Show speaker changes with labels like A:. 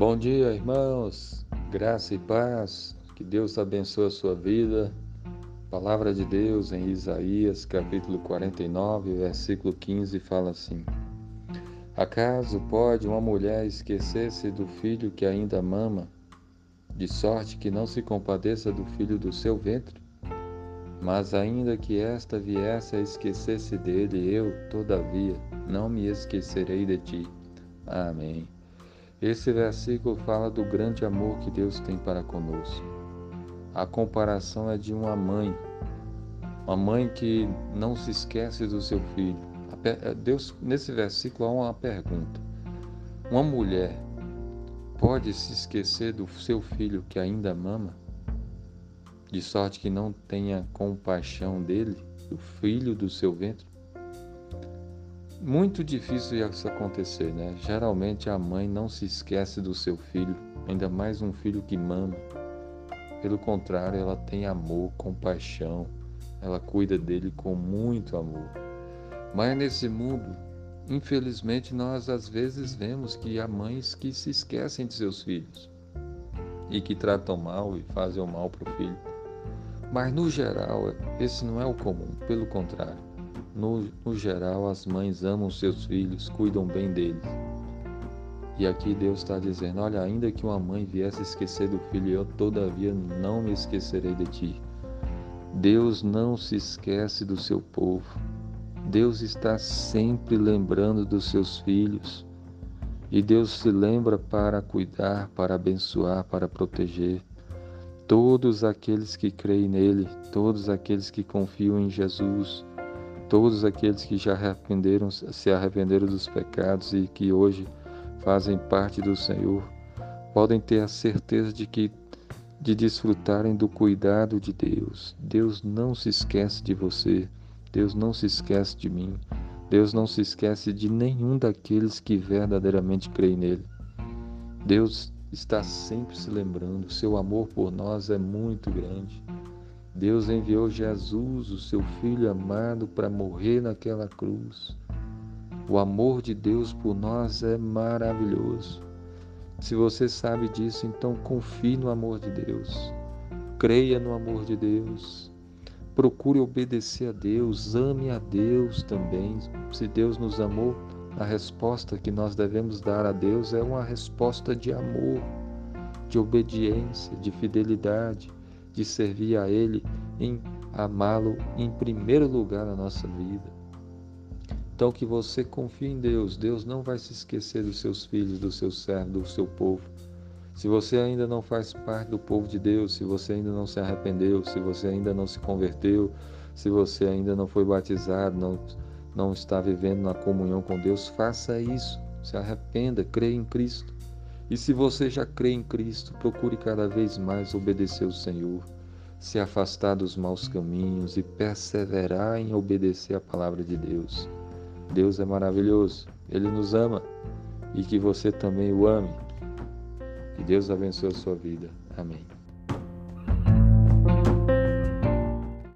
A: Bom dia, irmãos. Graça e paz. Que Deus abençoe a sua vida. Palavra de Deus em Isaías, capítulo 49, versículo 15, fala assim: Acaso pode uma mulher esquecer-se do filho que ainda mama, de sorte que não se compadeça do filho do seu ventre? Mas ainda que esta viesse a esquecer-se dele, eu, todavia, não me esquecerei de ti. Amém. Esse versículo fala do grande amor que Deus tem para conosco. A comparação é de uma mãe, uma mãe que não se esquece do seu filho. Eh, Deus, nesse versículo há uma pergunta. Uma mulher pode se esquecer do seu filho que ainda mama? de sorte que não tenha compaixão dele, do filho do seu ventre? Muito difícil isso acontecer, né? Geralmente a mãe não se esquece do seu filho, ainda mais um filho que mama. Pelo contrário, ela tem amor, compaixão, ela cuida dele com muito amor. Mas nesse mundo, infelizmente, nós às vezes vemos que há mães que se esquecem de seus filhos e que tratam mal e fazem o mal para o filho. Mas no geral, esse não é o comum, pelo contrário. No, no geral, as mães amam seus filhos, cuidam bem deles. E aqui Deus está dizendo: Olha, ainda que uma mãe viesse esquecer do filho, eu todavia não me esquecerei de ti. Deus não se esquece do seu povo. Deus está sempre lembrando dos seus filhos. E Deus se lembra para cuidar, para abençoar, para proteger todos aqueles que creem nele, todos aqueles que confiam em Jesus, todos aqueles que já arrependeram, se arrependeram dos pecados e que hoje fazem parte do Senhor, podem ter a certeza de que de desfrutarem do cuidado de Deus. Deus não se esquece de você, Deus não se esquece de mim, Deus não se esquece de nenhum daqueles que verdadeiramente creem nele. Deus está sempre se lembrando, seu amor por nós é muito grande. Deus enviou Jesus, o seu Filho amado, para morrer naquela cruz. O amor de Deus por nós é maravilhoso. Se você sabe disso, então confie no amor de Deus. Creia no amor de Deus. Procure obedecer a Deus, ame a Deus também. Se Deus nos amou, a resposta que nós devemos dar a Deus é uma resposta de amor, de obediência, de fidelidade, de servir a Ele, em amá-lo em primeiro lugar na nossa vida. Então, que você confie em Deus. Deus não vai se esquecer dos seus filhos, do seu servo, do seu povo. Se você ainda não faz parte do povo de Deus, se você ainda não se arrependeu, se você ainda não se converteu, se você ainda não foi batizado, não não está vivendo na comunhão com Deus, faça isso. Se arrependa, creia em Cristo. E se você já crê em Cristo, procure cada vez mais obedecer o Senhor, se afastar dos maus caminhos e perseverar em obedecer a palavra de Deus. Deus é maravilhoso, Ele nos ama e que você também o ame. Que Deus abençoe a sua vida. Amém.